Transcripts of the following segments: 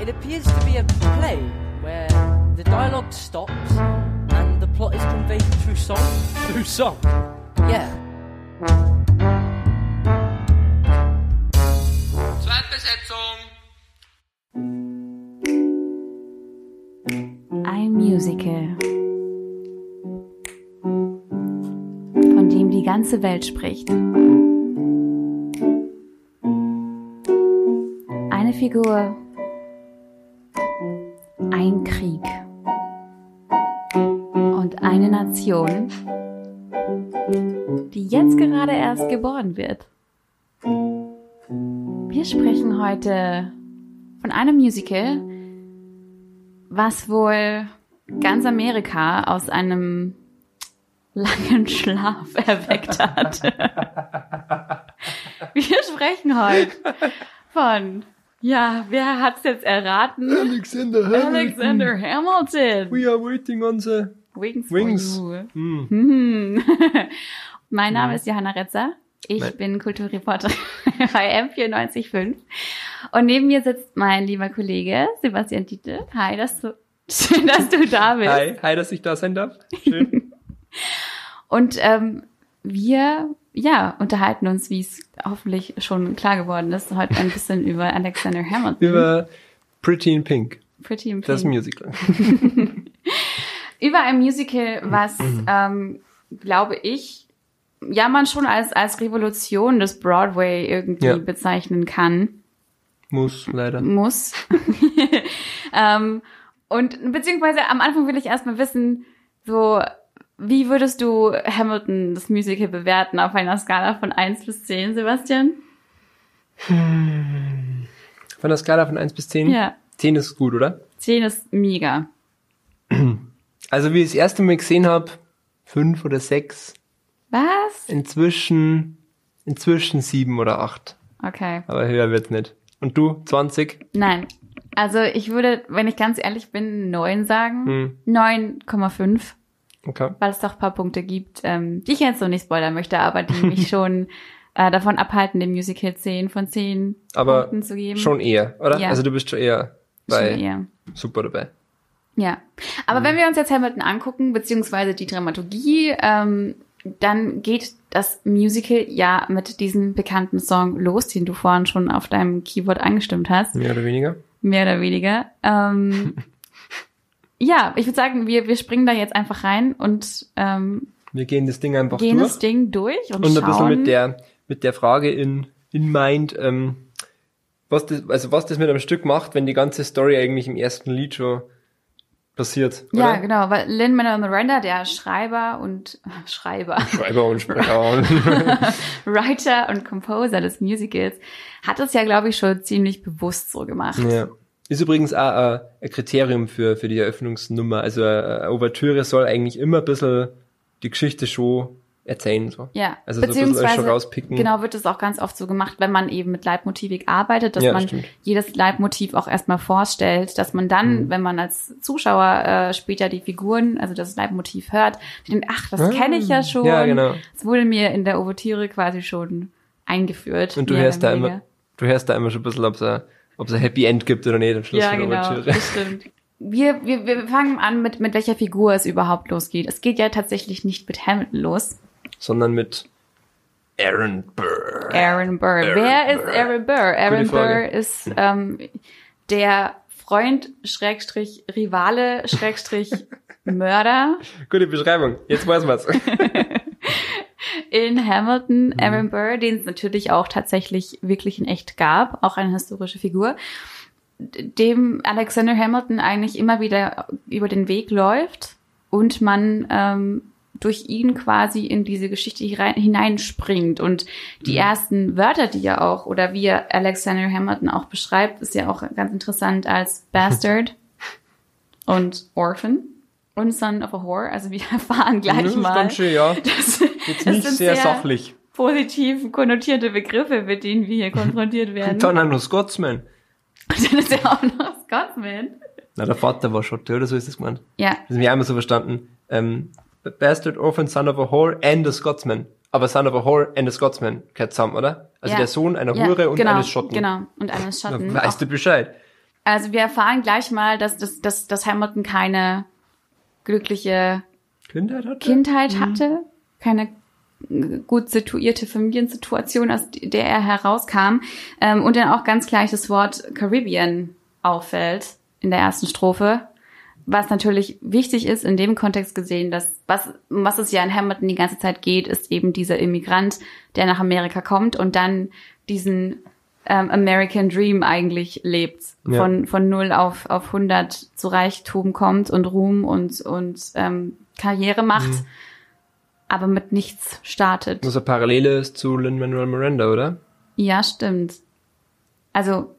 It appears to be a play where the dialogue stops and the plot is conveyed through song. Through song? Yeah. Zweitbesetzung. Ein Musical, von dem die ganze Welt spricht. Eine Figur, Nation, die jetzt gerade erst geboren wird. Wir sprechen heute von einem Musical, was wohl ganz Amerika aus einem langen Schlaf erweckt hat. Wir sprechen heute von, ja, wer hat's jetzt erraten? Alexander Hamilton. Alexander Hamilton. We are waiting on the Wings. Wings. For you. Hm. Hm. mein Name ist Johanna Retzer. Ich Mein- bin Kulturreporterin bei M945. Und neben mir sitzt mein lieber Kollege Sebastian Diete. Hi, dass du, schön, dass du da bist. Hi, hi, dass ich da sein darf. Schön. Und ähm, wir, ja, unterhalten uns, wie es hoffentlich schon klar geworden ist, heute ein bisschen über Alexander Hamilton. Über Pretty in Pink, Pretty in das Pink. Musical. Über ein Musical, was, ähm, glaube ich, ja, man schon als, als Revolution des Broadway irgendwie Ja. bezeichnen kann, Muss, leider. muss. ähm, und beziehungsweise am Anfang will ich erstmal wissen, so, wie würdest du Hamilton, das Musical, bewerten auf einer Skala von 1 bis 10, Sebastian? Von der Skala von 1 bis 10? Ja. 10 ist gut, oder? 10 ist mega. Also wie ich das erste Mal gesehen habe, 5 oder 6. Was? Inzwischen, inzwischen 7 oder 8. Okay. Aber höher wird's nicht. Und du, 20? Nein. Also ich würde, wenn ich ganz ehrlich bin, 9 sagen. Hm. 9,5, Okay. weil es doch ein paar Punkte gibt, ähm, die ich jetzt noch nicht spoilern möchte, aber die mich schon äh, davon abhalten, dem Musical 10 von 10 Aber Punkten zu geben. schon eher, oder? Ja. Also du bist schon eher bei Schon eher. super dabei. Ja. Aber wenn wir uns jetzt Hamilton angucken, beziehungsweise die Dramaturgie, ähm, dann geht das Musical ja mit diesem bekannten Song los, den du vorhin schon auf deinem Keyboard angestimmt hast. Mehr oder weniger. Mehr oder weniger. Ähm, ja, ich würde sagen, wir, wir springen da jetzt einfach rein und ähm, Wir gehen das Ding einfach gehen durch. das Ding durch und, und ein bisschen mit der mit der Frage in in mind, ähm, was das also was das mit einem Stück macht, wenn die ganze Story eigentlich im ersten Lied schon passiert, ja, oder? genau, weil Lin Manuel Miranda, der Schreiber und Schreiber, Schreiber und Sprecher und Writer und Composer des Musicals, hat es ja, glaube ich, schon ziemlich bewusst so gemacht. ja. Ist übrigens auch äh, ein Kriterium für für die Eröffnungsnummer. Also äh, eine Ouvertüre soll eigentlich immer ein bisschen die Geschichte schon erzählen so. Ja, Also so beziehungsweise schon rauspicken. genau wird es auch ganz oft so gemacht, wenn man eben mit Leitmotivik arbeitet, dass Ja, man stimmt. jedes Leitmotiv auch erstmal vorstellt, dass man dann, Mhm. wenn man als Zuschauer äh, später die Figuren, also das Leitmotiv hört, denkt, ach, das Ah. kenne ich ja schon. Ja, genau. Das wurde mir in der Ouvertüre quasi schon eingeführt. Und du hörst da immer du hörst da immer schon ein bisschen, ob es ein, ob es ein Happy End gibt oder nicht am Schluss Ja, von der genau, Ouvertüre. das stimmt. Wir, wir, wir fangen an mit, mit welcher Figur es überhaupt losgeht. Es geht ja tatsächlich nicht mit Hamilton los. Sondern mit Aaron Burr. Aaron Burr. Aaron Wer ist Burr. Aaron Burr? Aaron. Burr ist ähm, der Freund, Schrägstrich, Rivale, Schrägstrich, Mörder Gute Beschreibung. Jetzt weiß man's. in Hamilton. Mhm. Aaron Burr, den es natürlich auch tatsächlich wirklich in echt gab, auch eine historische Figur, dem Alexander Hamilton eigentlich immer wieder über den Weg läuft und man ähm, durch ihn quasi in diese Geschichte hinein- hineinspringt. Und die Mhm. ersten Wörter, die er auch, oder wie er Alexander Hamilton auch beschreibt, ist ja auch ganz interessant als Bastard und Orphan und Son of a Whore. Also wir erfahren gleich Das ist mal. ganz schön, ja. Das, Jetzt das nicht sind sehr, sachlich. positiv konnotierte Begriffe, mit denen wir hier konfrontiert werden. Und dann auch noch Scotsman. Und dann ist ja auch noch Scotsman. Na, der Vater war Schotte, oder so ist das gemeint. Ja, Das haben wir einmal so verstanden. Ähm, Bastard, Orphan, Son of a Whore and a Scotsman. Aber Son of a Whore and a Scotsman gehört zusammen, oder? Also Ja. der Sohn einer ja, Hure und genau, eines Schotten. Genau, und eines Schotten. Na, weißt du Bescheid. Also wir erfahren gleich mal, dass, dass, dass, dass Hamilton keine glückliche Kindheit hatte? Kindheit hatte, keine äh, gut situierte Familiensituation, aus der er herauskam. Ähm, und dann auch ganz gleich das Wort Caribbean auffällt in der ersten Strophe. Was natürlich wichtig ist in dem Kontext gesehen, dass was, was es ja in Hamilton die ganze Zeit geht, ist eben dieser Immigrant, der nach Amerika kommt und dann diesen ähm, American Dream eigentlich lebt. Ja. Von, von 0 auf, auf 100 zu Reichtum kommt und Ruhm und, und ähm, Karriere macht, Mhm. aber mit nichts startet. Was eine Parallele ist zu Lin-Manuel Miranda, oder? Ja, stimmt. Also,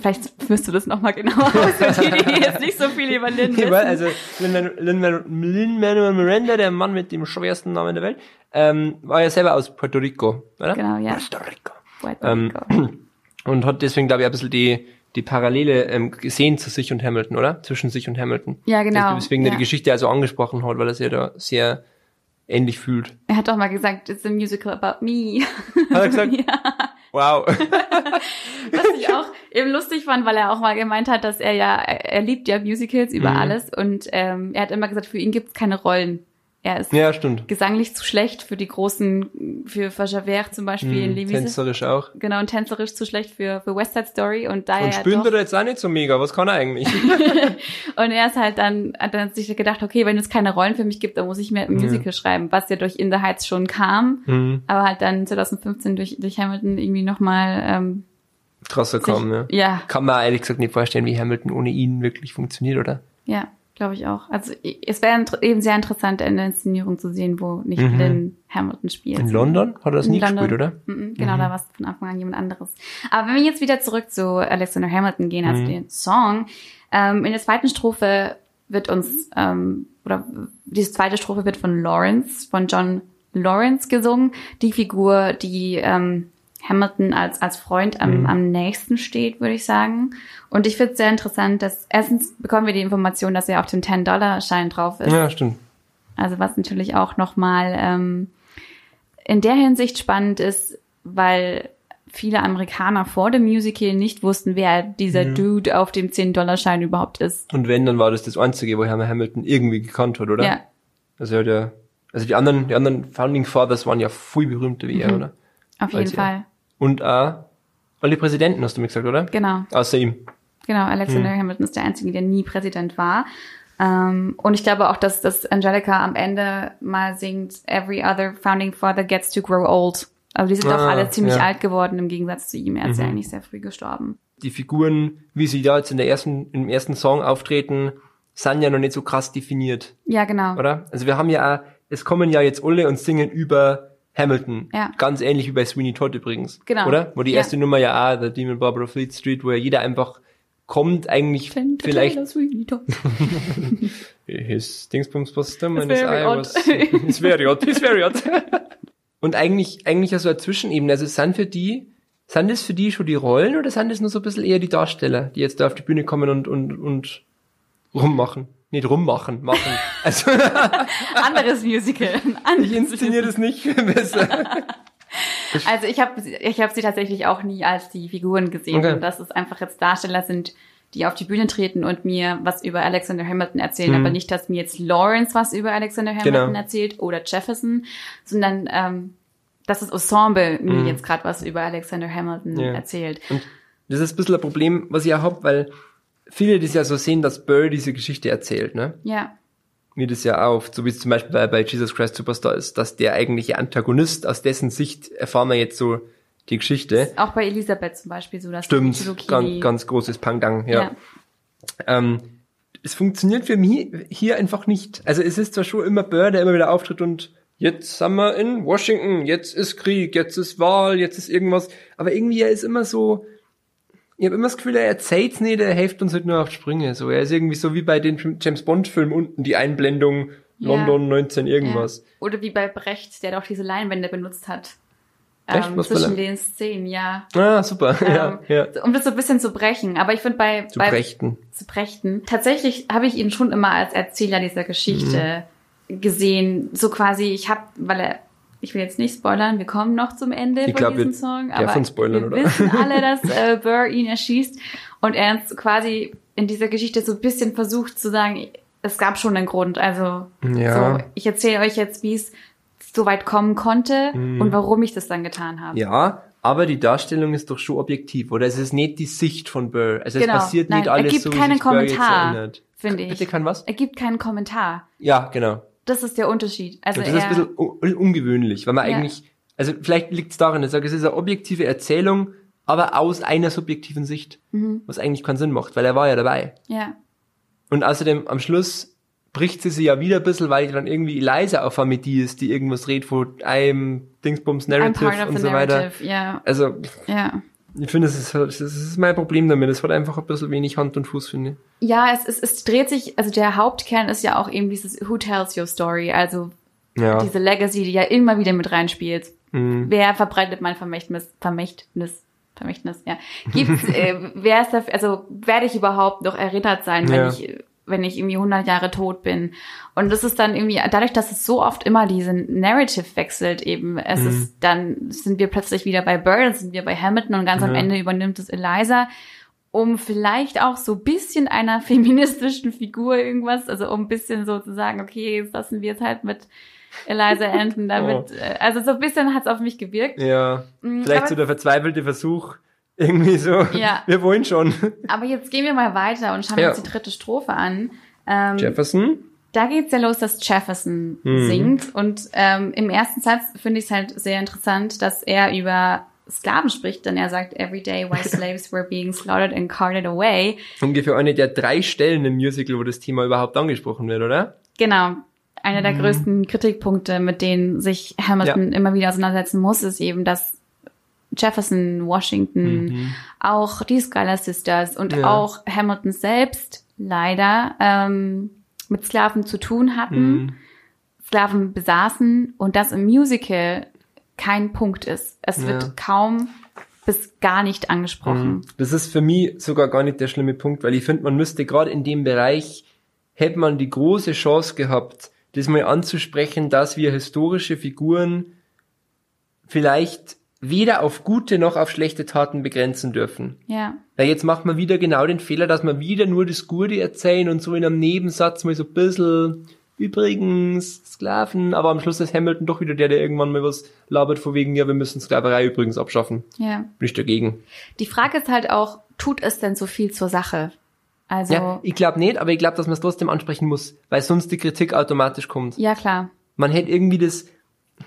vielleicht führst du das nochmal genauer aus, für die, jetzt nicht so viel über Lynn wissen. Also Lin-Manuel Lin Miranda, der Mann mit dem schwersten Namen der Welt, ähm, war ja selber aus Puerto Rico, oder? Genau, ja. Puerto Rico. Puerto ähm, Rico. Und hat deswegen, glaube ich, ein bisschen die, die Parallele ähm, gesehen zu sich und Hamilton, oder? Zwischen sich und Hamilton. Ja, genau. Deswegen ja. die Geschichte also angesprochen hat, weil er sich da sehr ähnlich fühlt. Er hat doch mal gesagt, it's a musical about me. Hat er gesagt? ja. Wow. Was ich auch eben lustig fand, weil er auch mal gemeint hat, dass er ja, er liebt ja Musicals über Mhm. alles und ähm, er hat immer gesagt, für ihn gibt's keine Rollen. Er ist ja, stimmt. gesanglich zu schlecht für die großen, für, Javert zum Beispiel in Mhm. Tänzerisch auch. Genau, und tänzerisch zu schlecht für, für West Side Story und da Und spielt er jetzt auch nicht so mega. Was kann er eigentlich? und er ist halt dann, hat dann sich gedacht, okay, wenn es keine Rollen für mich gibt, dann muss ich mir ein Musical schreiben, was ja durch In the Heights schon kam, mhm. aber halt dann 2015 durch, durch Hamilton irgendwie nochmal, ähm, Krasser kommen, ja. ja, Kann man ehrlich gesagt nicht vorstellen, wie Hamilton ohne ihn wirklich funktioniert, oder? ja, glaube ich auch. Also es wäre eben sehr interessant, in der Inszenierung zu sehen, wo nicht Mhm. Lynn Hamilton spielt. In London hat er das In nie London. gespielt, oder? Mhm, Genau, da war es von Anfang an jemand anderes. Aber wenn wir jetzt wieder zurück zu Alexander Hamilton gehen, also den Song, ähm, in der zweiten Strophe wird uns, ähm, oder die zweite Strophe wird von Lawrence, von John Lawrence gesungen, die Figur, die ähm, Hamilton als, als Freund am, am nächsten steht, würde ich sagen. Und ich finde es sehr interessant, dass erstens bekommen wir die Information, dass er auf dem 10-Dollar-Schein drauf ist. Ja, stimmt. Also was natürlich auch nochmal ähm, in der Hinsicht spannend ist, weil viele Amerikaner vor dem Musical nicht wussten, wer dieser Dude auf dem 10-Dollar-Schein überhaupt ist. Und wenn, dann war das das Einzige, wo Herr Hamilton irgendwie gekannt hat, oder? Ja, Also er hat ja, also die anderen, die anderen Founding Fathers waren ja viel berühmter wie er, oder? auf jeden ja. Fall. Und auch alle Präsidenten, hast du mir gesagt, oder? Genau, Außer ihm. genau. Alexander Hamilton ist der Einzige, der nie Präsident war. Ähm, und ich glaube auch, dass, dass Angelica am Ende mal singt, Every other founding father gets to grow old. Also die sind Ah, auch alle ziemlich ja. alt geworden im Gegensatz zu ihm. Er ist ja eigentlich sehr früh gestorben. Die Figuren, wie sie da jetzt in der ersten, im ersten Song auftreten, sind ja noch nicht so krass definiert, Ja, genau. oder? Also wir haben ja auch, es kommen ja jetzt alle und singen über Hamilton. Ja. Ganz ähnlich wie bei Sweeney Todd übrigens. Genau. Oder? Wo die Ja. erste Nummer ja auch, der Demon Barbara Fleet Street, wo ja jeder einfach kommt, eigentlich vielleicht his Dingsbums was very eye odd. was it's very odd, it's very odd. Und eigentlich, eigentlich also eine Zwischenebene. Also sind für die, sind das für die schon die Rollen oder sind das nur so ein bisschen eher die Darsteller, die jetzt da auf die Bühne kommen und, und, und rummachen? Nicht rummachen, machen. Also Anderes Musical. Ein ich anderes inszeniere das nicht viel besser. Also ich habe ich hab sie tatsächlich auch nie als die Figuren gesehen. Okay. Und dass es einfach jetzt Darsteller sind, die auf die Bühne treten und mir was über Alexander Hamilton erzählen. Mhm. Aber nicht, dass mir jetzt Lawrence was über Alexander Hamilton Genau. erzählt oder Jefferson, sondern ähm, dass das Ensemble mir Mhm. jetzt gerade was über Alexander Hamilton Ja. erzählt. Und das ist ein bisschen ein Problem, was ich auch hab, weil viele das ja so sehen, dass Burr diese Geschichte erzählt, ne? Ja, mir das ja auf, so wie es zum Beispiel bei, bei Jesus Christ Superstar ist, dass der eigentliche Antagonist, aus dessen Sicht erfahren wir jetzt so die Geschichte. auch bei Elisabeth zum Beispiel so, dass die Stimmt, Mythologie- ganz, ganz großes Pangdang, ja. ja. Ähm, es funktioniert für mich hier einfach nicht. Also es ist zwar schon immer Burr, der immer wieder auftritt und jetzt sind wir in Washington, jetzt ist Krieg, jetzt ist Wahl, jetzt ist irgendwas, aber irgendwie er ist immer so, ich habe immer das Gefühl, er erzählt's nicht, er hilft uns halt nur auf Sprünge. So, er ist irgendwie so wie bei den James Bond Filmen unten die Einblendung Ja. London 19 irgendwas. Ja. Oder wie bei Brecht, der doch diese Leinwände benutzt hat. Echt? Ähm, zwischen den Szenen, ja. Ah, super. ja, Ähm, ja. Um das so ein bisschen zu brechen. Aber ich finde bei, Zu bei Brechten. zu Brechten, tatsächlich habe ich ihn schon immer als Erzähler dieser Geschichte Mhm. gesehen. So quasi, ich habe, weil er, ich will jetzt nicht spoilern, wir kommen noch zum Ende Ich von glaub, diesem wir Song, aber spoilern, wir oder? wissen alle, dass äh, Burr ihn erschießt. Und er quasi in dieser Geschichte so ein bisschen versucht zu sagen, es gab schon einen Grund. Also Ja. so, ich erzähle euch jetzt, wie es so weit kommen konnte Mhm. und warum ich das dann getan habe. Ja, aber die Darstellung ist doch schon objektiv, oder? Es ist nicht die Sicht von Burr. Also Genau. es passiert Nein, nicht er alles gibt so, wie keinen sich Burr jetzt Kommentar, erinnert. finde ich. Bitte kann was? Er gibt keinen Kommentar. Ja, genau. Das ist der Unterschied. Also Und das ist ein bisschen un ungewöhnlich, weil man Ja. eigentlich, also vielleicht liegt es daran, ich sage, es ist eine objektive Erzählung, aber aus einer subjektiven Sicht, Mhm. was eigentlich keinen Sinn macht, weil er war ja dabei. ja, Und außerdem am Schluss bricht sie sie ja wieder ein bisschen, weil dann irgendwie Eliza auf einmal die ist, die irgendwas redet von einem Dingsbums Narrative und so weiter. narrative. Ja, Also, ja. Ich finde, das ist, das ist mein Problem damit. Es hat einfach ein bisschen wenig Hand und Fuß, finde ich. Ja, es, es, es dreht sich, also der Hauptkern ist ja auch eben dieses Who tells your story, also Ja. diese Legacy, die ja immer wieder mit reinspielt. Mhm. Wer verbreitet mein Vermächtnis? Vermächtnis? Vermächtnis, ja. Gibt's, äh, wer ist dafür, also werde ich überhaupt noch erinnert sein, wenn Ja. ich, wenn ich irgendwie 100 Jahre tot bin? Und das ist dann irgendwie, dadurch, dass es so oft immer diesen Narrative wechselt eben, es Mhm. ist, dann sind wir plötzlich wieder bei Burr, dann sind wir bei Hamilton und ganz am Ja. Ende übernimmt es Eliza um vielleicht auch so ein bisschen einer feministischen Figur irgendwas, also um ein bisschen so zu sagen, okay, jetzt lassen wir es halt mit Eliza enden damit. äh, Also so ein bisschen hat es auf mich gewirkt. Ja. Mm, Vielleicht aber- so der verzweifelte Versuch, irgendwie so, Ja. wir wollen schon. Aber jetzt gehen wir mal weiter und schauen Ja. uns die dritte Strophe an. Ähm, Jefferson? da geht's ja los, dass Jefferson Mhm. singt. Und ähm, im ersten Satz finde ich es halt sehr interessant, dass er über Sklaven spricht, denn er sagt, every day while slaves were being slaughtered and carted away. Ungefähr eine der drei Stellen im Musical, wo das Thema überhaupt angesprochen wird, oder? Genau. Einer der größten Kritikpunkte, mit denen sich Hamilton immer wieder auseinandersetzen muss, ist eben, dass Jefferson, Washington, auch die Schuyler Sisters und Ja. auch Hamilton selbst leider ähm, mit Sklaven zu tun hatten, Mhm. Sklaven besaßen und das im Musical kein Punkt ist. Es Ja. wird kaum bis gar nicht angesprochen. Das ist für mich sogar gar nicht der schlimme Punkt, weil ich finde, man müsste gerade in dem Bereich, hätte man die große Chance gehabt, das mal anzusprechen, dass wir historische Figuren vielleicht weder auf gute noch auf schlechte Taten begrenzen dürfen. Ja. Weil jetzt macht man wieder genau den Fehler, dass man wieder nur das Gute erzählen und so in einem Nebensatz mal so ein bisschen, übrigens, Sklaven, aber am Schluss ist Hamilton doch wieder der, der irgendwann mal was labert, von wegen, ja, wir müssen Sklaverei übrigens abschaffen. Ja. Bin ich dagegen. Die Frage ist halt auch, tut es denn so viel zur Sache? Also, Ja, ja, ich glaube nicht, aber ich glaube, dass man es trotzdem ansprechen muss, weil sonst die Kritik automatisch kommt. klar. Man hätte irgendwie das,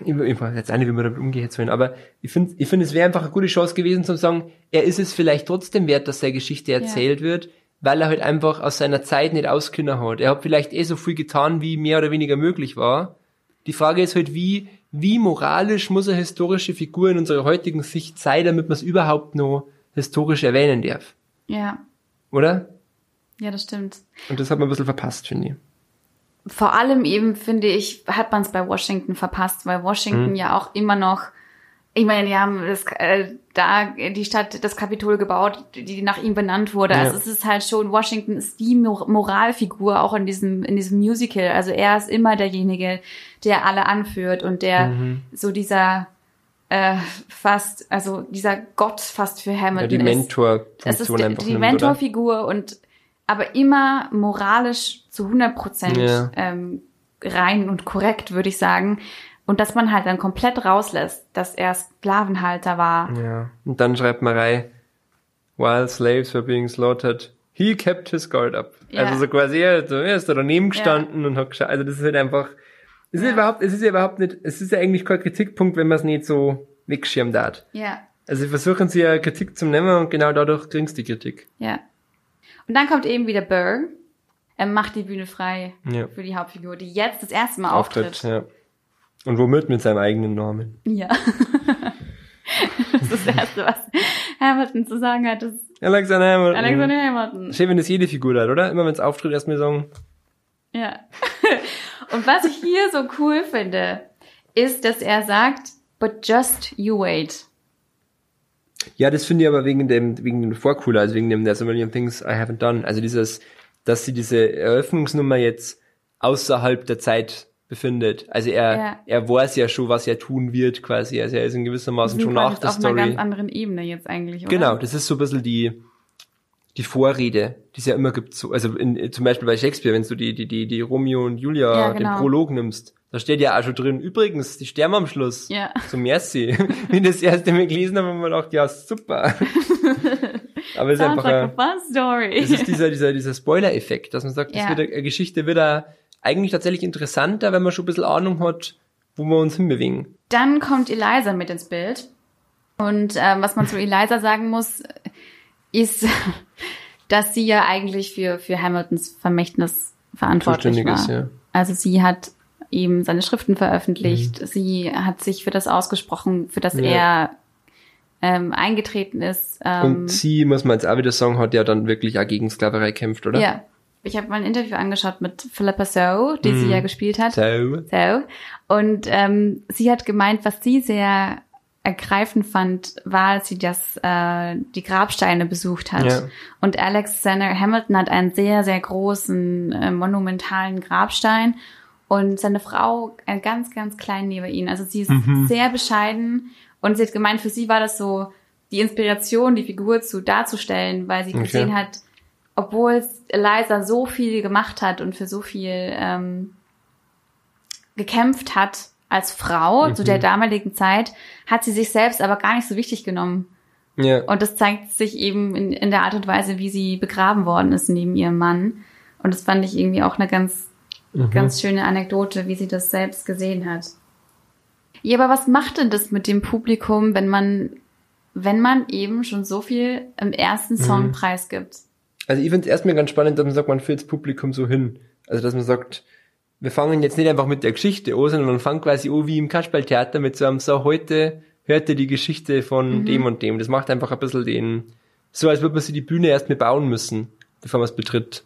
ich, weiß jetzt eine, wie man damit umgeht sollen, aber ich finde, ich finde, es wäre einfach eine gute Chance gewesen zu sagen, er ist es vielleicht trotzdem wert, dass seine Geschichte erzählt wird, weil er halt einfach aus seiner Zeit nicht auskünder hat. Er hat vielleicht eh so viel getan, wie mehr oder weniger möglich war. Die Frage ist halt, wie, wie moralisch muss eine historische Figur in unserer heutigen Sicht sein, damit man es überhaupt noch historisch erwähnen darf. Ja. Oder? Ja, das stimmt. Und das hat man ein bisschen verpasst, finde ich. Vor allem eben, finde ich, hat man es bei Washington verpasst, weil Washington Mhm. ja auch immer noch, ich meine, die haben das, äh, da die Stadt, das Kapitol gebaut, die nach ihm benannt wurde. Ja. Also es ist halt schon, Washington ist die Mor Moralfigur auch in diesem, in diesem Musical. Also er ist immer derjenige, der alle anführt und der Mhm. so dieser äh, fast, also dieser Gott fast für Ja, Hamilton die ist. Es ist die, die Mentorfigur und aber immer moralisch zu 100 Prozent Ja. ähm, rein und korrekt, würde ich sagen. Und dass man halt dann komplett rauslässt, dass er Sklavenhalter war. Ja. Und dann schreibt man rein, while slaves were being slaughtered, he kept his guard up. Ja. Also so quasi, er, so, er ist da daneben gestanden und hat geschaut. Also das ist halt einfach, es ist Ja. überhaupt, es ist ja überhaupt nicht, es ist ja eigentlich kein Kritikpunkt, wenn man es nicht so wegschirmt hat. Ja, Also versuchen sie ja Kritik zu nehmen und genau dadurch kriegst du die Kritik. ja. Und dann kommt eben wieder Burr. Er macht die Bühne frei Ja. für die Hauptfigur, die jetzt das erste Mal auftritt. ja. Und womit mit seinem eigenen Namen. Ja. das ist das Erste, was Hamilton zu sagen hat, ist Alexander Hamilton. Alexander Hamilton. Schön, wenn das jede Figur hat, oder? Immer wenn es auftritt, erstmal sagen, Ja. Und was ich hier so cool finde, ist, dass er sagt, but just you wait. Ja, das finde ich aber wegen dem, wegen dem Vorcooler, also wegen dem There's a Million Things I Haven't Done. Also dieses, dass sie diese Eröffnungsnummer jetzt außerhalb der Zeit befindet. Also er, Ja. er weiß ja schon, was er tun wird, quasi. Also er ist in gewissermaßen schon nach der auf einer ganz Story. anderen Ebene jetzt eigentlich, oder? Genau, das ist so ein bisschen die, die Vorrede, die es ja immer gibt, so, also in, zum Beispiel bei Shakespeare, wenn du die, die, die, die Romeo und Julia, Ja, den genau. Prolog nimmst, da steht ja auch schon drin, übrigens, die sterben am Schluss. Ja. So merci. Wenn ich das erste Mal gelesen habe, habe ich mir gedacht, ja, super. Aber es ist einfach, like a ein, fun story. das ist dieser, dieser, dieser Spoiler-Effekt, dass man sagt, das Ja. wird eine eine Geschichte wird eigentlich tatsächlich interessanter, wenn man schon ein bisschen Ahnung hat, wo wir uns hinbewegen. Dann kommt Eliza mit ins Bild. Und ähm, was man zu Eliza sagen muss, ist, dass sie ja eigentlich für, für Hamiltons Vermächtnis verantwortlich war. ist, ja. Also sie hat eben seine Schriften veröffentlicht. Sie hat sich für das ausgesprochen, für das Mhm. Ja. er ähm, eingetreten ist. Ähm, Und sie, muss man jetzt auch wieder sagen, hat ja dann wirklich auch gegen Sklaverei kämpft, oder? ja. Ich habe mal ein Interview angeschaut mit Philippa So, die sie ja gespielt hat. So. So. Und ähm, sie hat gemeint, was sie sehr ergreifend fand, war, als sie das, äh, die Grabsteine besucht hat. Ja. Und Alexander Hamilton hat einen sehr, sehr großen, äh, monumentalen Grabstein und seine Frau ganz, ganz kleinen neben ihn. Also sie ist Mhm. sehr bescheiden und sie hat gemeint, für sie war das so die Inspiration, die Figur zu darzustellen, weil sie Okay. gesehen hat, obwohl Eliza so viel gemacht hat und für so viel ähm, gekämpft hat als Frau zu Mhm. der damaligen Zeit, hat sie sich selbst aber gar nicht so wichtig genommen. Ja. Und das zeigt sich eben in, in der Art und Weise, wie sie begraben worden ist neben ihrem Mann. Und das fand ich irgendwie auch eine ganz, Mhm. ganz schöne Anekdote, wie sie das selbst gesehen hat. Ja, aber was macht denn das mit dem Publikum, wenn man, wenn man eben schon so viel im ersten Song Mhm. preisgibt? Also ich finde es erstmal ganz spannend, dass man sagt, man führt das Publikum so hin. Also dass man sagt, wir fangen jetzt nicht einfach mit der Geschichte an, sondern man fängt quasi an wie im Kasperltheater mit so einem so, heute hört ihr die Geschichte von Mhm. dem und dem. Das macht einfach ein bisschen den, so als würde man sich die Bühne erst mal bauen müssen, bevor man es betritt.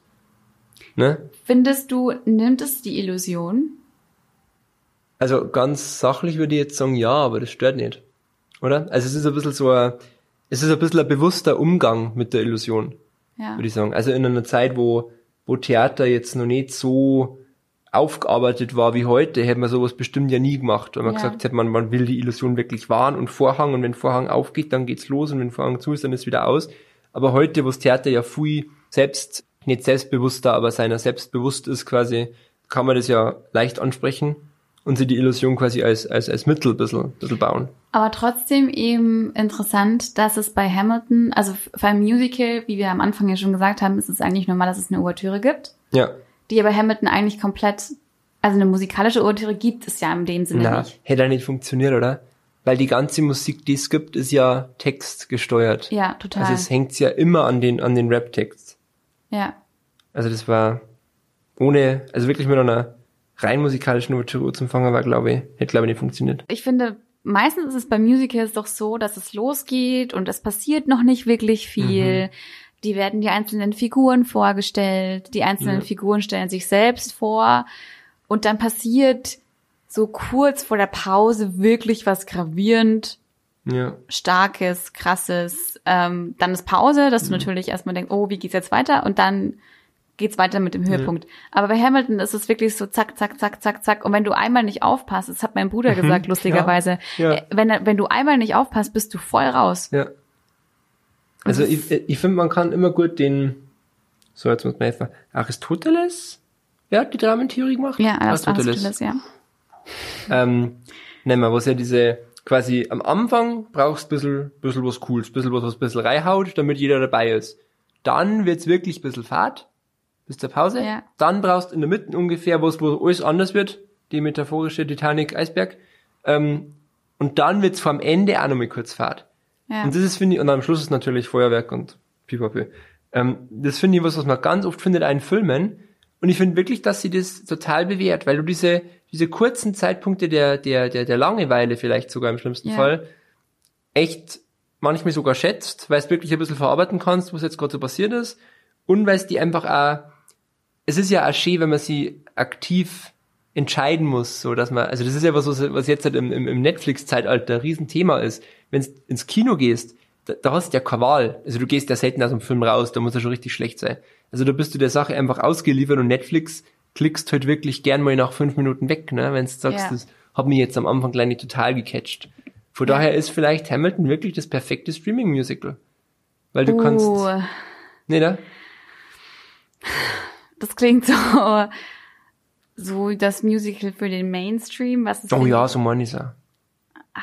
Ne? Findest du, nimmt es die Illusion? Also ganz sachlich würde ich jetzt sagen, ja, aber das stört nicht. Oder? Also es ist ein bisschen so ein, es ist ein bisschen ein bewusster Umgang mit der Illusion. Ja. würde ich sagen. Also in einer Zeit, wo, wo Theater jetzt noch nicht so aufgearbeitet war wie heute, hätte man sowas bestimmt ja nie gemacht. Weil man Ja. gesagt hätte, man, man will die Illusion wirklich wahren und Vorhang und wenn Vorhang aufgeht, dann geht's los und wenn Vorhang zu ist, dann ist wieder aus. Aber heute, wo das Theater ja viel selbst, nicht selbstbewusster, aber seiner selbst bewusst ist quasi, kann man das ja leicht ansprechen und sich die Illusion quasi als, als, als Mittel ein bisschen, ein bisschen bauen. Aber trotzdem eben interessant, dass es bei Hamilton, also für ein Musical, wie wir am Anfang ja schon gesagt haben, ist es eigentlich normal, dass es eine Ouvertüre gibt, Ja. die aber Hamilton eigentlich komplett, also eine musikalische Ouvertüre gibt es ja in dem Sinne Na, nicht. hätte ja nicht funktioniert, oder? Weil die ganze Musik, die es gibt, ist ja textgesteuert. Ja, total. Also es hängt ja immer an den, an den Rap-Text. Ja. Also das war ohne, also wirklich mit einer rein musikalischen Ouvertüre zum Fangen war, glaube ich, hätte glaube ich nicht funktioniert. Ich finde, meistens ist es bei Musicals doch so, dass es losgeht und es passiert noch nicht wirklich viel. Mhm. Die werden die einzelnen Figuren vorgestellt, die einzelnen Ja. Figuren stellen sich selbst vor und dann passiert so kurz vor der Pause wirklich was gravierend Ja. starkes, krasses. Ähm, dann ist Pause, Mhm. dass du natürlich erstmal denkst, oh, wie geht's jetzt weiter? Und dann geht's weiter mit dem Höhepunkt. Aber bei Hamilton ist es wirklich so zack, zack, zack, zack, zack. Und wenn du einmal nicht aufpasst, das hat mein Bruder gesagt, lustigerweise, Mhm. Ja. äh, wenn, wenn du einmal nicht aufpasst, bist du voll raus. Ja. Also ich, ich finde, man kann immer gut den, so jetzt muss man helfen, Aristoteles, wer hat die Dramentheorie gemacht? Ja, Aristoteles, ja. ähm, nehmen wir, was ja diese, quasi am Anfang brauchst bisschen, bisschen was Cooles, bisschen was, was bisschen reinhaut, damit jeder dabei ist. Dann wird's wirklich ein bisschen Fahrt, bis zur Pause. Ja. Dann brauchst in der Mitte ungefähr was, wo alles anders wird, die metaphorische Titanic-Eisberg. Ähm, und dann wird's vom Ende auch noch mal kurz Fahrt. ja. Und das ist, finde ich, und am Schluss ist natürlich Feuerwerk und Pipapo. Ähm, das finde ich was, was man ganz oft findet in Filmen. Und ich finde wirklich, dass sie das total bewährt, weil du diese, diese kurzen Zeitpunkte der, der, der, der Langeweile vielleicht sogar im schlimmsten Ja. Fall echt manchmal sogar schätzt, weil es wirklich ein bisschen verarbeiten kannst, was jetzt gerade so passiert ist. Und weil es die einfach auch, es ist ja auch schön, wenn man sie aktiv entscheiden muss, so dass man, also das ist ja was, was, jetzt halt im, im, im Netflix-Zeitalter ein Riesenthema ist. Wenn du ins Kino gehst, da, da hast du ja keine Wahl. Also du gehst ja selten aus dem Film raus, da muss er schon richtig schlecht sein. Also da bist du der Sache einfach ausgeliefert und Netflix klickst halt wirklich gern mal nach fünf Minuten weg, ne? Wenn du sagst, Ja. das hat mich jetzt am Anfang gleich nicht total gecatcht. Von Ja. daher ist vielleicht Hamilton wirklich das perfekte Streaming-Musical. Weil du uh, kannst, Nee, da? Das klingt so, so das Musical für den Mainstream, was es Oh ja, so meine ich's auch.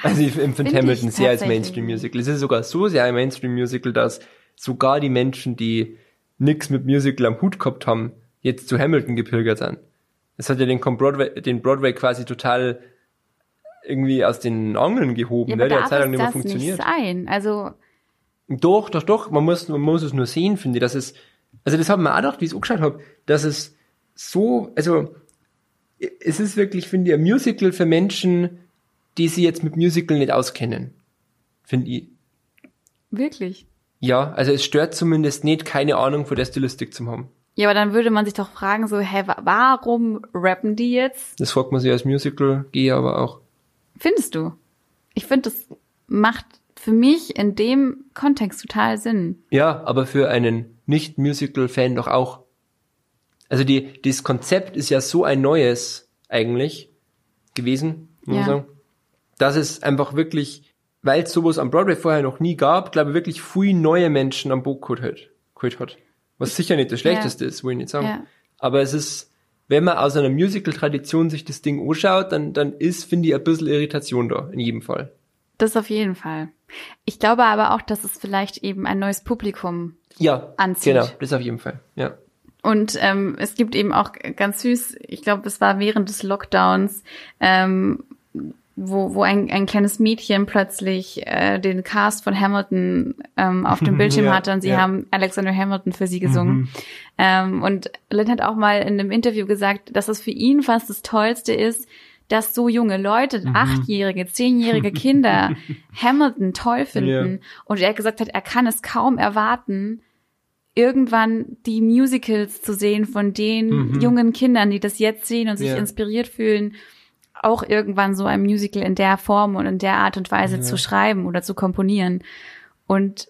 Also ich empfinde Finde Hamilton ich sehr als. Mainstream-Musical. Es ist sogar so sehr ein Mainstream-Musical, dass sogar die Menschen, die nix mit Musical am Hut gehabt haben, jetzt zu Hamilton gepilgert sind. Es hat ja den, Broadway, den Broadway quasi total irgendwie aus den Angeln gehoben. Ja, ne? Der hat Zeit lang nicht mehr funktioniert. nicht sein? Also, Doch, doch, doch. Man muss, man muss es nur sehen, finde ich. Dass es, also das hat man auch gedacht, wie ich es angeschaut habe, dass es so, also es ist wirklich, finde ich, ein Musical für Menschen, die sich jetzt mit Musical nicht auskennen. Finde ich. wirklich. Ja, also es stört zumindest nicht, keine Ahnung von der Stilistik zu haben. Ja, aber dann würde man sich doch fragen, so, hä, wa- warum rappen die jetzt? Das fragt man sich als Musical, gehe aber auch. Findest du? Ich finde, das macht für mich in dem Kontext total Sinn. Ja, aber für einen Nicht-Musical-Fan doch auch. Also die, das Konzept ist ja so ein neues eigentlich gewesen, muss man Ja. sagen, dass es einfach wirklich, weil es sowas am Broadway vorher noch nie gab, glaube ich wirklich viel neue Menschen am Boot geholt hat. geholt hat. Was sicher nicht das Schlechteste ist, will ich nicht sagen. Ja. Aber es ist, wenn man aus einer Musical-Tradition sich das Ding anschaut, dann, dann ist, finde ich, ein bisschen Irritation da, in jedem Fall. Das auf jeden Fall. Ich glaube aber auch, dass es vielleicht eben ein neues Publikum Ja, Anzieht. genau, das auf jeden Fall, ja. Und ähm, es gibt eben auch ganz süß, ich glaube, es war während des Lockdowns, ähm, wo, wo ein, ein kleines Mädchen plötzlich äh, den Cast von Hamilton ähm, auf dem Bildschirm Ja, hatte und sie ja. haben Alexander Hamilton für sie gesungen. Ähm, und Lynn hat auch mal in einem Interview gesagt, dass es für ihn fast das Tollste ist, dass so junge Leute, achtjährige, zehnjährige Kinder Hamilton toll finden. Und er gesagt hat, er kann es kaum erwarten, irgendwann die Musicals zu sehen von den jungen Kindern, die das jetzt sehen und sich Ja. inspiriert fühlen, auch irgendwann so ein Musical in der Form und in der Art und Weise zu schreiben oder zu komponieren. Und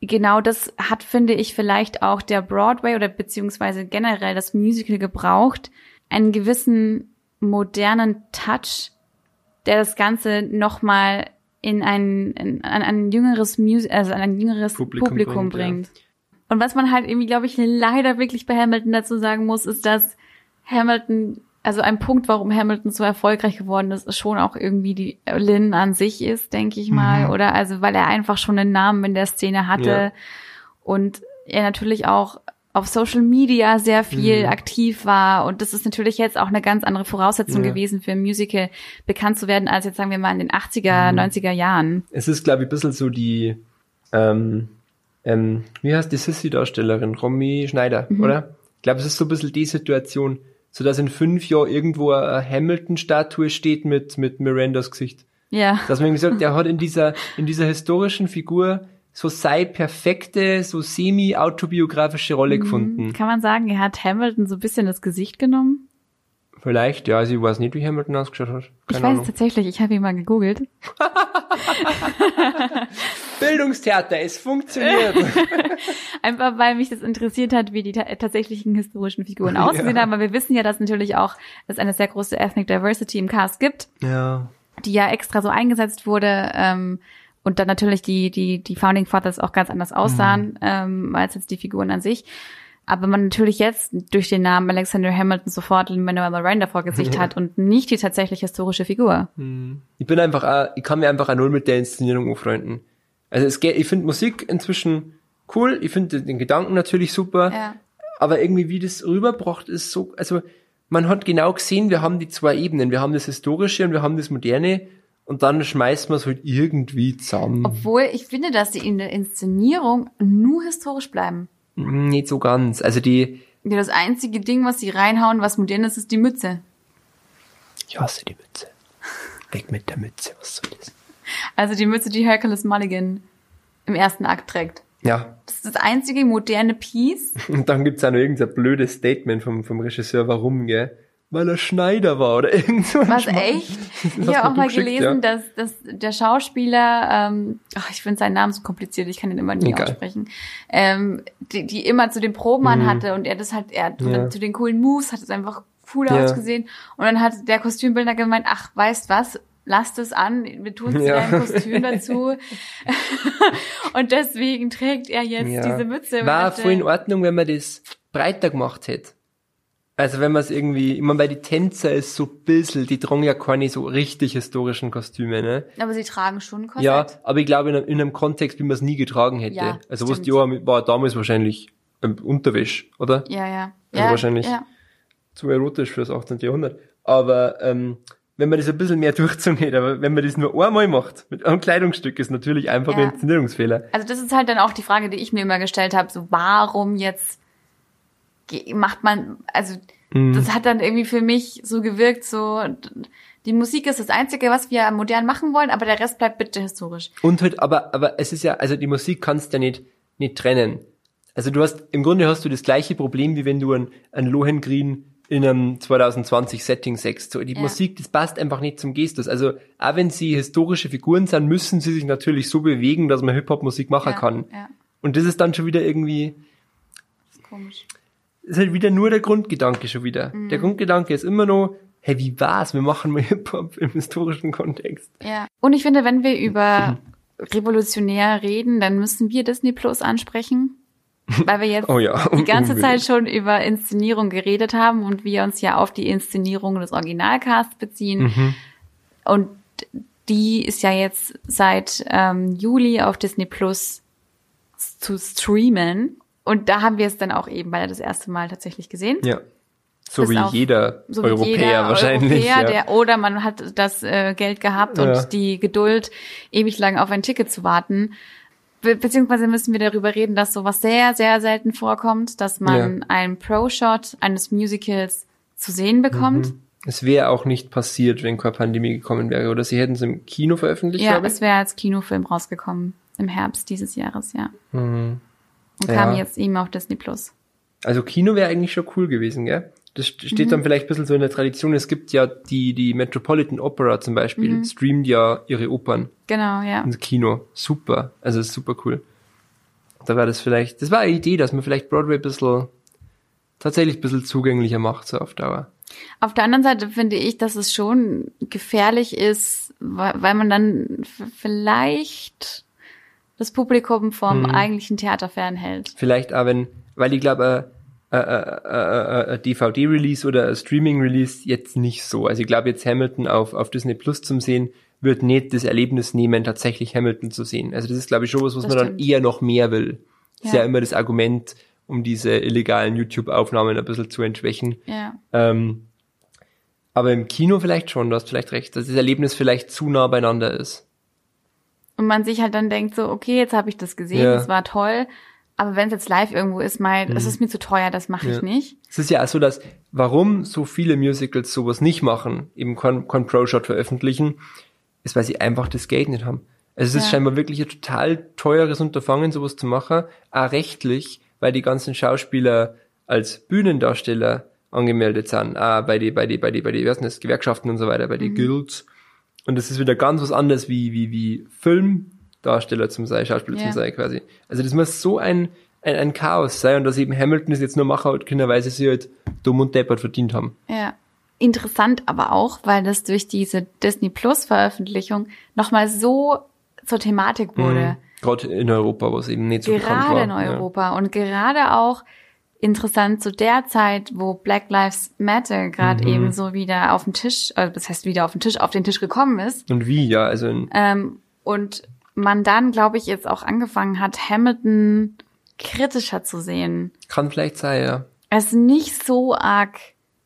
genau das hat, finde ich, vielleicht auch der Broadway oder beziehungsweise generell das Musical gebraucht, einen gewissen modernen Touch, der das Ganze nochmal in ein, in, an ein jüngeres Mus also an ein jüngeres Publikum Publikum, bringt, bringt. Und was man halt irgendwie, glaube ich, leider wirklich bei Hamilton dazu sagen muss, ist, dass Hamilton, also ein Punkt, warum Hamilton so erfolgreich geworden ist, ist schon auch irgendwie die Lynn an sich ist, denke ich mal. Oder also, weil er einfach schon einen Namen in der Szene hatte Ja. und er natürlich auch auf Social Media sehr viel Mhm. aktiv war. Und das ist natürlich jetzt auch eine ganz andere Voraussetzung Ja. gewesen für ein Musical bekannt zu werden, als jetzt sagen wir mal in den 80er, Mhm. 90er Jahren. Es ist, glaube ich, ein bisschen so die, ähm, ähm, wie heißt die Sissy-Darstellerin? Romy Schneider, Mhm. oder? Ich glaube, es ist so ein bisschen die Situation, so dass in fünf Jahren irgendwo eine Hamilton-Statue steht mit, mit Mirandas Gesicht. Ja. Dass man irgendwie sagt, der hat in dieser, in dieser historischen Figur so sei perfekte, so semi-autobiografische Mhm. Rolle gefunden. Kann man sagen, er hat Hamilton so ein bisschen das Gesicht genommen? Vielleicht, ja, also ich weiß nicht, wie Hamilton ausgeschaut hat. Ich Keine weiß Ahnung. es tatsächlich, ich habe ihn mal gegoogelt. Bildungstheater, es funktioniert. Einfach weil mich das interessiert hat, wie die ta tatsächlichen historischen Figuren ausgesehen Ja. haben. Aber wir wissen ja, dass natürlich auch es eine sehr große Ethnic Diversity im Cast gibt, ja. die ja extra so eingesetzt wurde. Ähm, und dann natürlich die, die, die Founding Fathers auch ganz anders aussahen, ähm, als jetzt die Figuren an sich. Aber man natürlich jetzt durch den Namen Alexander Hamilton sofort Manuel Miranda vor Gesicht hat und nicht die tatsächlich historische Figur. Ich bin einfach, auch, ich kann mir einfach auch null mit der Inszenierung anfreunden. Also es geht, ich finde Musik inzwischen cool, ich finde den Gedanken natürlich super, Ja. aber irgendwie wie das rüberbracht ist so, also man hat genau gesehen, wir haben die zwei Ebenen, wir haben das Historische und wir haben das Moderne und dann schmeißt man es halt irgendwie zusammen. Obwohl ich finde, dass die in der Inszenierung nur historisch bleiben. Hm, Nicht so ganz. Also die, Ja, das einzige Ding, was sie reinhauen, was modern ist, ist die Mütze. ich hasse die Mütze. Weg mit der Mütze, was soll das? Also die Mütze, die Hercules Mulligan im ersten Akt trägt. Ja, Das ist das einzige moderne Piece. und dann gibt's auch noch irgendein blödes Statement vom, vom Regisseur, warum, gell? Weil er Schneider war oder irgend so Was Schmarrn. echt? Ich habe auch mal gelesen, ja. dass, dass der Schauspieler, ähm, ach, ich finde seinen Namen so kompliziert, ich kann ihn immer nie Egal. aussprechen, ähm, die, die immer zu den Proben anhatte und er das halt, er Mhm. Ja. zu den coolen Moves hat es einfach cool Ja. ausgesehen und dann hat der Kostümbildner gemeint, ach, weißt was, lasst es an, wir tun Ja. in ein Kostüm dazu. und deswegen trägt er jetzt diese Mütze. War voll in Ordnung, wenn man das breiter gemacht hätte. Also wenn man es irgendwie, ich meine, bei die Tänzer ist so ein bisschen, die tragen ja keine so richtig historischen Kostüme, ne? Aber sie tragen schon Korsett. Ja, aber ich glaube in einem, in einem Kontext, wie man es nie getragen hätte. Ja, also was die war damals wahrscheinlich ähm, Unterwäsch, oder? Ja, ja. Also ja, wahrscheinlich- Ja. Zu erotisch fürs 18. Jahrhundert. Aber ähm, wenn man das ein bisschen mehr durchzogen hätte, aber wenn man das nur einmal macht, mit einem Kleidungsstück, ist natürlich einfach Ja. ein Inszenierungsfehler. Also das ist halt dann auch die Frage, die ich mir immer gestellt habe, so warum jetzt macht man, also Mhm. das hat dann irgendwie für mich so gewirkt, so die Musik ist das Einzige, was wir modern machen wollen, aber der Rest bleibt bitte historisch. Und halt, aber, aber es ist ja, also die Musik kannst du ja nicht, nicht trennen. Also du hast, im Grunde hast du das gleiche Problem, wie wenn du ein, ein Lohengrin in einem 2020 Setting sechst. So, die Ja. Musik, das passt einfach nicht zum Gestus. Also, auch wenn sie historische Figuren sind, müssen sie sich natürlich so bewegen, dass man Hip-Hop-Musik machen Ja, kann. ja. Und das ist dann schon wieder irgendwie, Das ist komisch. Ist halt wieder nur der Grundgedanke schon wieder. Mhm. Der Grundgedanke ist immer noch, hey, wie war's? Wir machen mal Hip-Hop im historischen Kontext. Ja. Und ich finde, wenn wir über revolutionär reden, dann müssen wir Disney Plus ansprechen. Weil wir jetzt Oh ja, die ganze. Zeit schon über Inszenierung geredet haben und wir uns ja auf die Inszenierung des Originalcasts beziehen. Mhm. Und die ist ja jetzt seit ähm, Juli auf Disney Plus zu streamen. Und da haben wir es dann auch eben beide das erste Mal tatsächlich gesehen. Ja. So Bis wie auf- jeder so wie Europäer jeder wahrscheinlich. Europäer, ja. der, oder man hat das äh, Geld gehabt Ja. und die Geduld, ewig lang auf ein Ticket zu warten. Be beziehungsweise müssen wir darüber reden, dass sowas sehr, sehr selten vorkommt, dass man Ja. einen Pro-Shot eines Musicals zu sehen bekommt. Es wäre auch nicht passiert, wenn keine Pandemie gekommen wäre. Oder sie hätten es im Kino veröffentlicht, Ja, es wäre als Kinofilm rausgekommen im Herbst dieses Jahres, ja. Mhm. Und Ja. kam jetzt eben auf Disney Plus. Also Kino wäre eigentlich schon cool gewesen, gell? Das st- steht Mhm. dann vielleicht ein bisschen so in der Tradition. Es gibt ja die, die Metropolitan Opera zum Beispiel, Mhm. streamt ja ihre Opern Genau, ja. ins Kino. Super. Also ist super cool. Da war das vielleicht, das war eine Idee, dass man vielleicht Broadway ein bisschen, tatsächlich ein bisschen zugänglicher macht, so auf Dauer. Auf der anderen Seite finde ich, dass es schon gefährlich ist, weil, man dann vielleicht das Publikum vom Mhm. eigentlichen Theater fernhält. Vielleicht auch wenn, weil ich glaube, äh, äh, äh, äh, DVD-Release oder ein Streaming-Release jetzt nicht so. Also ich glaube jetzt Hamilton auf, auf Disney Plus zum sehen, wird nicht das Erlebnis nehmen, tatsächlich Hamilton zu sehen. Also das ist, glaube ich, schon was, was Das man dann stimmt. eher noch mehr will. Das ist Ja. ja immer das Argument, um diese illegalen YouTube-Aufnahmen ein bisschen zu entschwächen. Ja. Ähm, aber im Kino vielleicht schon, du hast vielleicht recht, dass das Erlebnis vielleicht zu nah beieinander ist. Und man sich halt dann denkt so, okay, jetzt habe ich das gesehen, Ja. das war toll. Aber wenn es jetzt live irgendwo ist, mal, es ist mir zu teuer, das mache ich Mhm. Ja. nicht. Es ist ja auch so, dass warum so viele Musicals sowas nicht machen, eben kein, kein Pro-Shot veröffentlichen, ist, weil sie einfach das Geld nicht haben. Also es ist Ja. scheinbar wirklich ein total teures Unterfangen, sowas zu machen, auch rechtlich, weil die ganzen Schauspieler als Bühnendarsteller angemeldet sind, auch bei die, bei die, bei die, bei die, wie heißt denn das, Gewerkschaften und so weiter, bei die Mhm. Guilds. Und das ist wieder ganz was anderes wie, wie, wie Filmdarsteller zum sein, Schauspieler Ja. zum sein quasi. Also das muss so ein, ein, ein Chaos sein und dass eben Hamilton es jetzt nur machen können, weil sie sich halt dumm und deppert verdient haben. Ja. Interessant aber auch, weil das durch diese Disney Plus Veröffentlichung nochmal so zur Thematik wurde. Gerade in Europa, wo es eben nicht so bekannt war. gerade in Europa und gerade auch interessant zu der Zeit, wo Black Lives Matter gerade Mhm. eben so wieder auf den Tisch, äh, das heißt wieder auf den Tisch, auf den Tisch gekommen ist. Und wie, ja, also in, Ähm, und man dann, glaube ich, jetzt auch angefangen hat, Hamilton kritischer zu sehen. kann vielleicht sein, ja. Es nicht so arg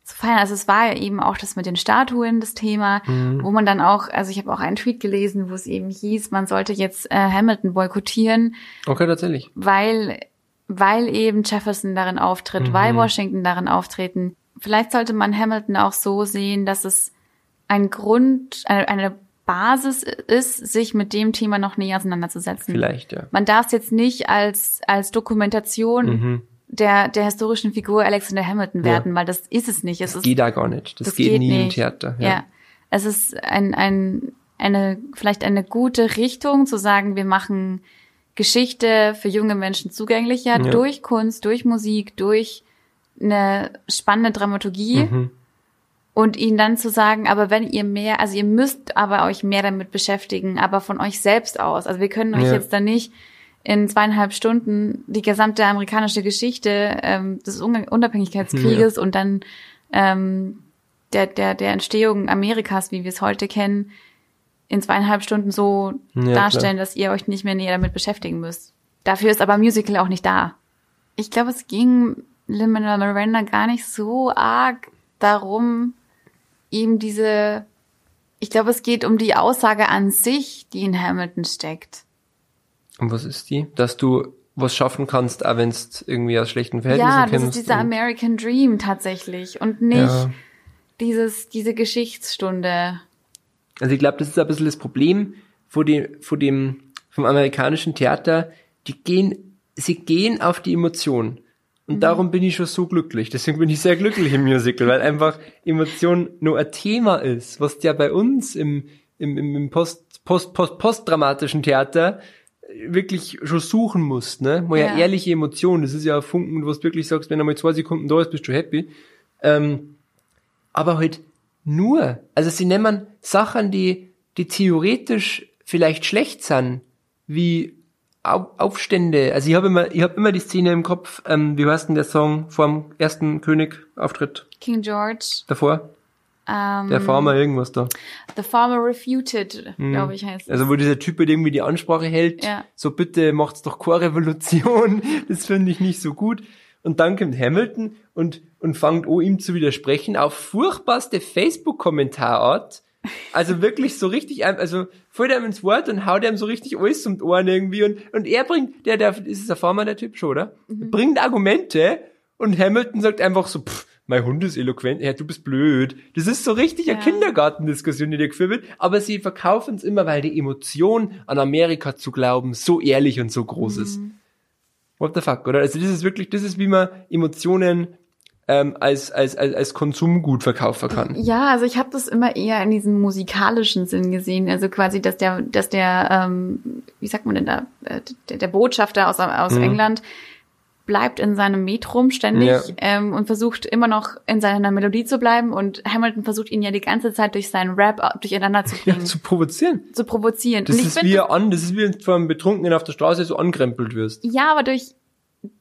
zu feiern. Also es war ja eben auch das mit den Statuen das Thema, Mhm. wo man dann auch, also ich habe auch einen Tweet gelesen, wo es eben hieß, man sollte jetzt äh, Hamilton boykottieren, Okay, tatsächlich. weil, weil eben Jefferson darin auftritt, Mhm. weil Washington darin auftreten. Vielleicht sollte man Hamilton auch so sehen, dass es ein Grund, eine, eine Basis ist, sich mit dem Thema noch näher auseinanderzusetzen. Vielleicht, ja. Man darf es jetzt nicht als, als Dokumentation Mhm. der, der historischen Figur Alexander Hamilton Ja. werten, weil das ist es nicht. Es Das ist, geht da gar nicht. Das, das geht, geht nie im nicht. Theater. ja. Ja. Es ist ein, ein, eine, vielleicht eine gute Richtung zu sagen, wir machen Geschichte für junge Menschen zugänglicher Ja. durch Kunst, durch Musik, durch eine spannende Dramaturgie. Mhm. Und ihnen dann zu sagen, aber wenn ihr mehr, also ihr müsst aber euch mehr damit beschäftigen, aber von euch selbst aus. Also wir können euch Ja. jetzt dann nicht in zweieinhalb Stunden die gesamte amerikanische Geschichte ähm, des Un Unabhängigkeitskrieges und dann ähm, der, der, der Entstehung Amerikas, wie wir es heute kennen, in zweieinhalb Stunden so Ja, darstellen, dass ihr euch nicht mehr näher damit beschäftigen müsst. Dafür ist aber Musical auch nicht da. Ich glaube, es ging Lin-Manuel Miranda gar nicht so arg darum, ihm diese, ich glaube, es geht um die Aussage an sich, die in Hamilton steckt. Und was ist die? Dass du was schaffen kannst, auch wenn es irgendwie aus schlechten Verhältnissen Ja, das kommst ist dieser American Dream tatsächlich und nicht Ja. dieses, diese Geschichtsstunde. Also ich glaube, das ist ein bisschen das Problem vor dem, vor dem, vom amerikanischen Theater. Die gehen, sie gehen auf die Emotion. Und darum bin ich schon so glücklich. Deswegen bin ich sehr glücklich im Musical, weil einfach Emotion nur ein Thema ist, was ja bei uns im, im, im, im Post, Post, Post, postdramatischen Theater wirklich schon suchen musst, ne? Mal ja. Ja. ehrliche Emotionen. Das ist ja ein Funken, wo du wirklich sagst, wenn er mal zwei Sekunden da ist, bist du happy. Ähm, aber halt nur. Also sie nehmen Sachen, die, die theoretisch vielleicht schlecht sind, wie Au- Aufstände. Also ich habe immer, ich habe immer die Szene im Kopf, ähm, wie heißt denn der Song vom ersten König-Auftritt King George, davor? ähm, Der Farmer irgendwas da. The Farmer Refuted, glaube ich, heißt. Also wo dieser Typ halt irgendwie die Ansprache hält, Ja. so bitte macht's doch keine Revolution, das finde ich nicht so gut. Und dann kommt Hamilton und, und fängt an, ihm zu widersprechen auf furchtbarste Facebook-Kommentarart. Also wirklich so richtig, ein- also fällt ihm ins Wort und haut ihm so richtig alles um die Ohren irgendwie und, und er bringt, der, der, ist es der Farmer, der Typ schon, oder? Bringt Argumente und Hamilton sagt einfach so, pff, mein Hund ist eloquent, ja, du bist blöd. Das ist so richtig eine Ja. Kindergartendiskussion, die da geführt wird, aber sie verkaufen es immer, weil die Emotion an Amerika zu glauben so ehrlich und so groß ist. What the fuck, oder? Also das ist wirklich, das ist wie man Emotionen ähm, als, als, als, als Konsumgut verkaufen kann. Ja, also ich habe das immer eher in diesem musikalischen Sinn gesehen. Also quasi, dass der, dass der, ähm, wie sagt man denn da, äh, der, der Botschafter aus, aus Mhm. England bleibt in seinem Metrum ständig Ja. ähm, und versucht immer noch in seiner Melodie zu bleiben. Und Hamilton versucht ihn ja die ganze Zeit durch seinen Rap durcheinander zu Ja, bringen, zu provozieren. zu provozieren. Das ist wie an, das ist wie wenn du vom Betrunkenen auf der Straße so ankrempelt wirst. Ja, aber durch,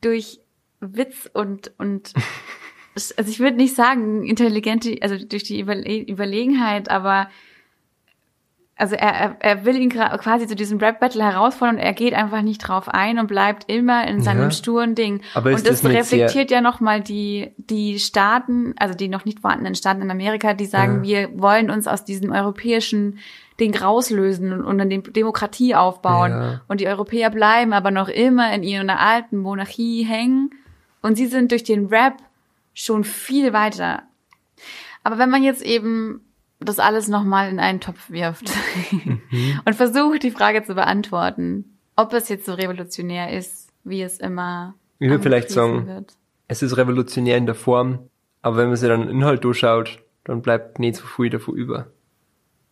durch Witz und, und, also ich würde nicht sagen intelligente, also durch die Überle Überlegenheit, aber, also er, er, er will ihn quasi zu diesem Rap-Battle herausfordern und er geht einfach nicht drauf ein und bleibt immer in seinem Ja. sturen Ding. Aber und das, das reflektiert ja nochmal die, die Staaten, also die noch nicht vorhandenen Staaten in Amerika, die sagen, wir wollen uns aus diesem europäischen Ding rauslösen und, und eine Demokratie aufbauen. Ja. Und die Europäer bleiben aber noch immer in ihrer alten Monarchie hängen. Und sie sind durch den Rap schon viel weiter. Aber wenn man jetzt eben das alles nochmal in einen Topf wirft und versucht, die Frage zu beantworten, ob es jetzt so revolutionär ist, wie es immer Ich würde vielleicht sagen, wird. es ist revolutionär in der Form, aber wenn man sich dann den Inhalt durchschaut, dann bleibt nicht so viel davon über.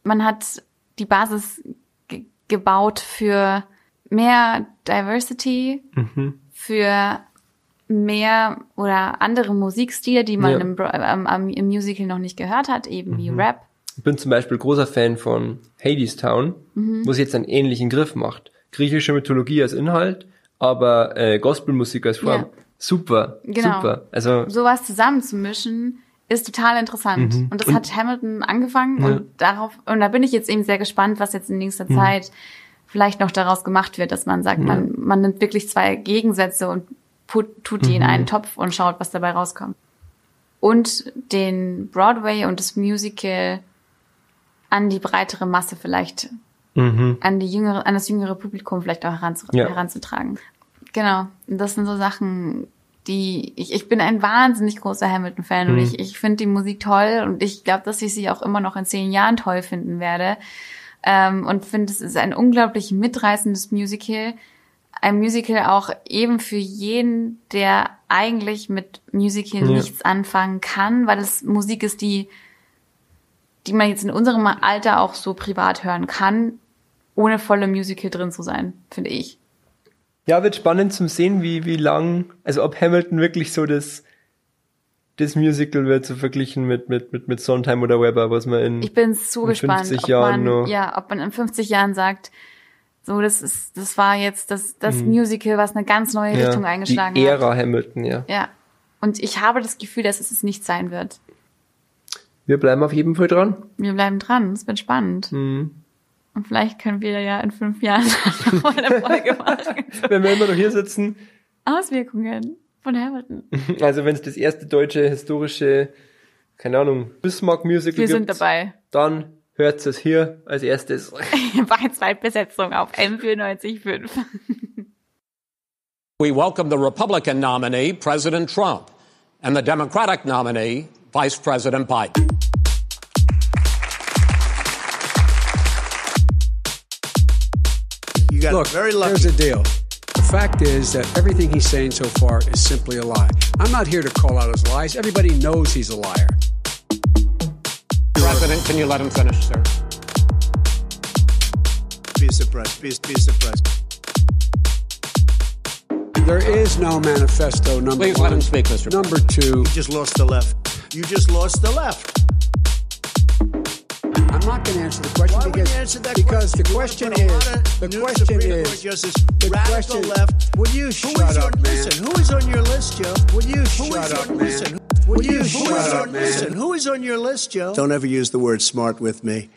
man hat die Basis ge gebaut für mehr Diversity, Mhm. für mehr oder andere Musikstile, die man Ja. im, ähm, im Musical noch nicht gehört hat, eben wie Rap. Ich bin zum Beispiel großer Fan von Hades Town, Mhm. wo es jetzt einen ähnlichen Griff macht. Griechische Mythologie als Inhalt, aber äh, Gospelmusik als Form. Ja. Super, Genau. super. Also Sowas zusammenzumischen ist total interessant. Und das Und- hat Hamilton angefangen Ja. und darauf, und da bin ich jetzt eben sehr gespannt, was jetzt in nächster Zeit vielleicht noch daraus gemacht wird, dass man sagt, man, man nimmt wirklich zwei Gegensätze und put, tut die in einen Topf und schaut, was dabei rauskommt. Und den Broadway und das Musical an die breitere Masse vielleicht, mhm. an die jüngere, an das jüngere Publikum vielleicht auch heranzu, Ja. heranzutragen. Genau. Und das sind so Sachen, die ich, ich bin ein wahnsinnig großer Hamilton-Fan und Mhm. ich, ich finde die Musik toll und ich glaube, dass ich sie auch immer noch in zehn Jahren toll finden werde. Ähm, und finde, es ist ein unglaublich mitreißendes Musical. Ein Musical auch eben für jeden, der eigentlich mit Musical Ja. nichts anfangen kann, weil es Musik ist, die, die man jetzt in unserem Alter auch so privat hören kann, ohne volle Musical drin zu sein, finde ich. Ja, wird spannend zum sehen, wie, wie lang, also ob Hamilton wirklich so das, das Musical wird so verglichen mit, mit, mit, mit Sondheim oder Weber, was man in, Ich bin so in gespannt, 50 ob Jahren man, noch. ja, ob man in 50 Jahren sagt, so, das ist, das war jetzt das, das Mhm. Musical, was eine ganz neue ja, Richtung eingeschlagen die hat. Ära Hamilton, ja. Ja. Und ich habe das Gefühl, dass es es nicht sein wird. Wir bleiben auf jeden Fall dran. Wir bleiben dran, es wird spannend. Mhm. Und vielleicht können wir ja in fünf Jahren noch mal eine Folge machen. Wenn wir immer noch hier sitzen, Auswirkungen von Hamilton. also wenn es das erste deutsche historische, keine Ahnung, Bismarck-Musical Wir gibt, sind dabei. dann hört es hier als erstes. Bei Zweitbesetzung auf M945. We welcome the Republican nominee, President Trump, and the Democratic nominee, Vice President Biden. Got Look, very lucky. here's the deal. The fact is that everything he's saying so far is simply a lie. I'm not here to call out his lies. Everybody knows he's a liar. President, can you let him finish, sir? Be surprised. Be, be surprised. There is no manifesto number Please one. let him speak, Mr. Number two, You just lost the left. You just lost the left. I'm not going to answer the question Why because, answer that because question? the question put a lot is the question is the radical question. left. Would you shut is up, on, man? Listen, who is on your list, Joe? Would you shut is up, on, man? Listen, Would you who shut up, on, man? listen, who is on your list, Joe? Don't ever use the word smart with me.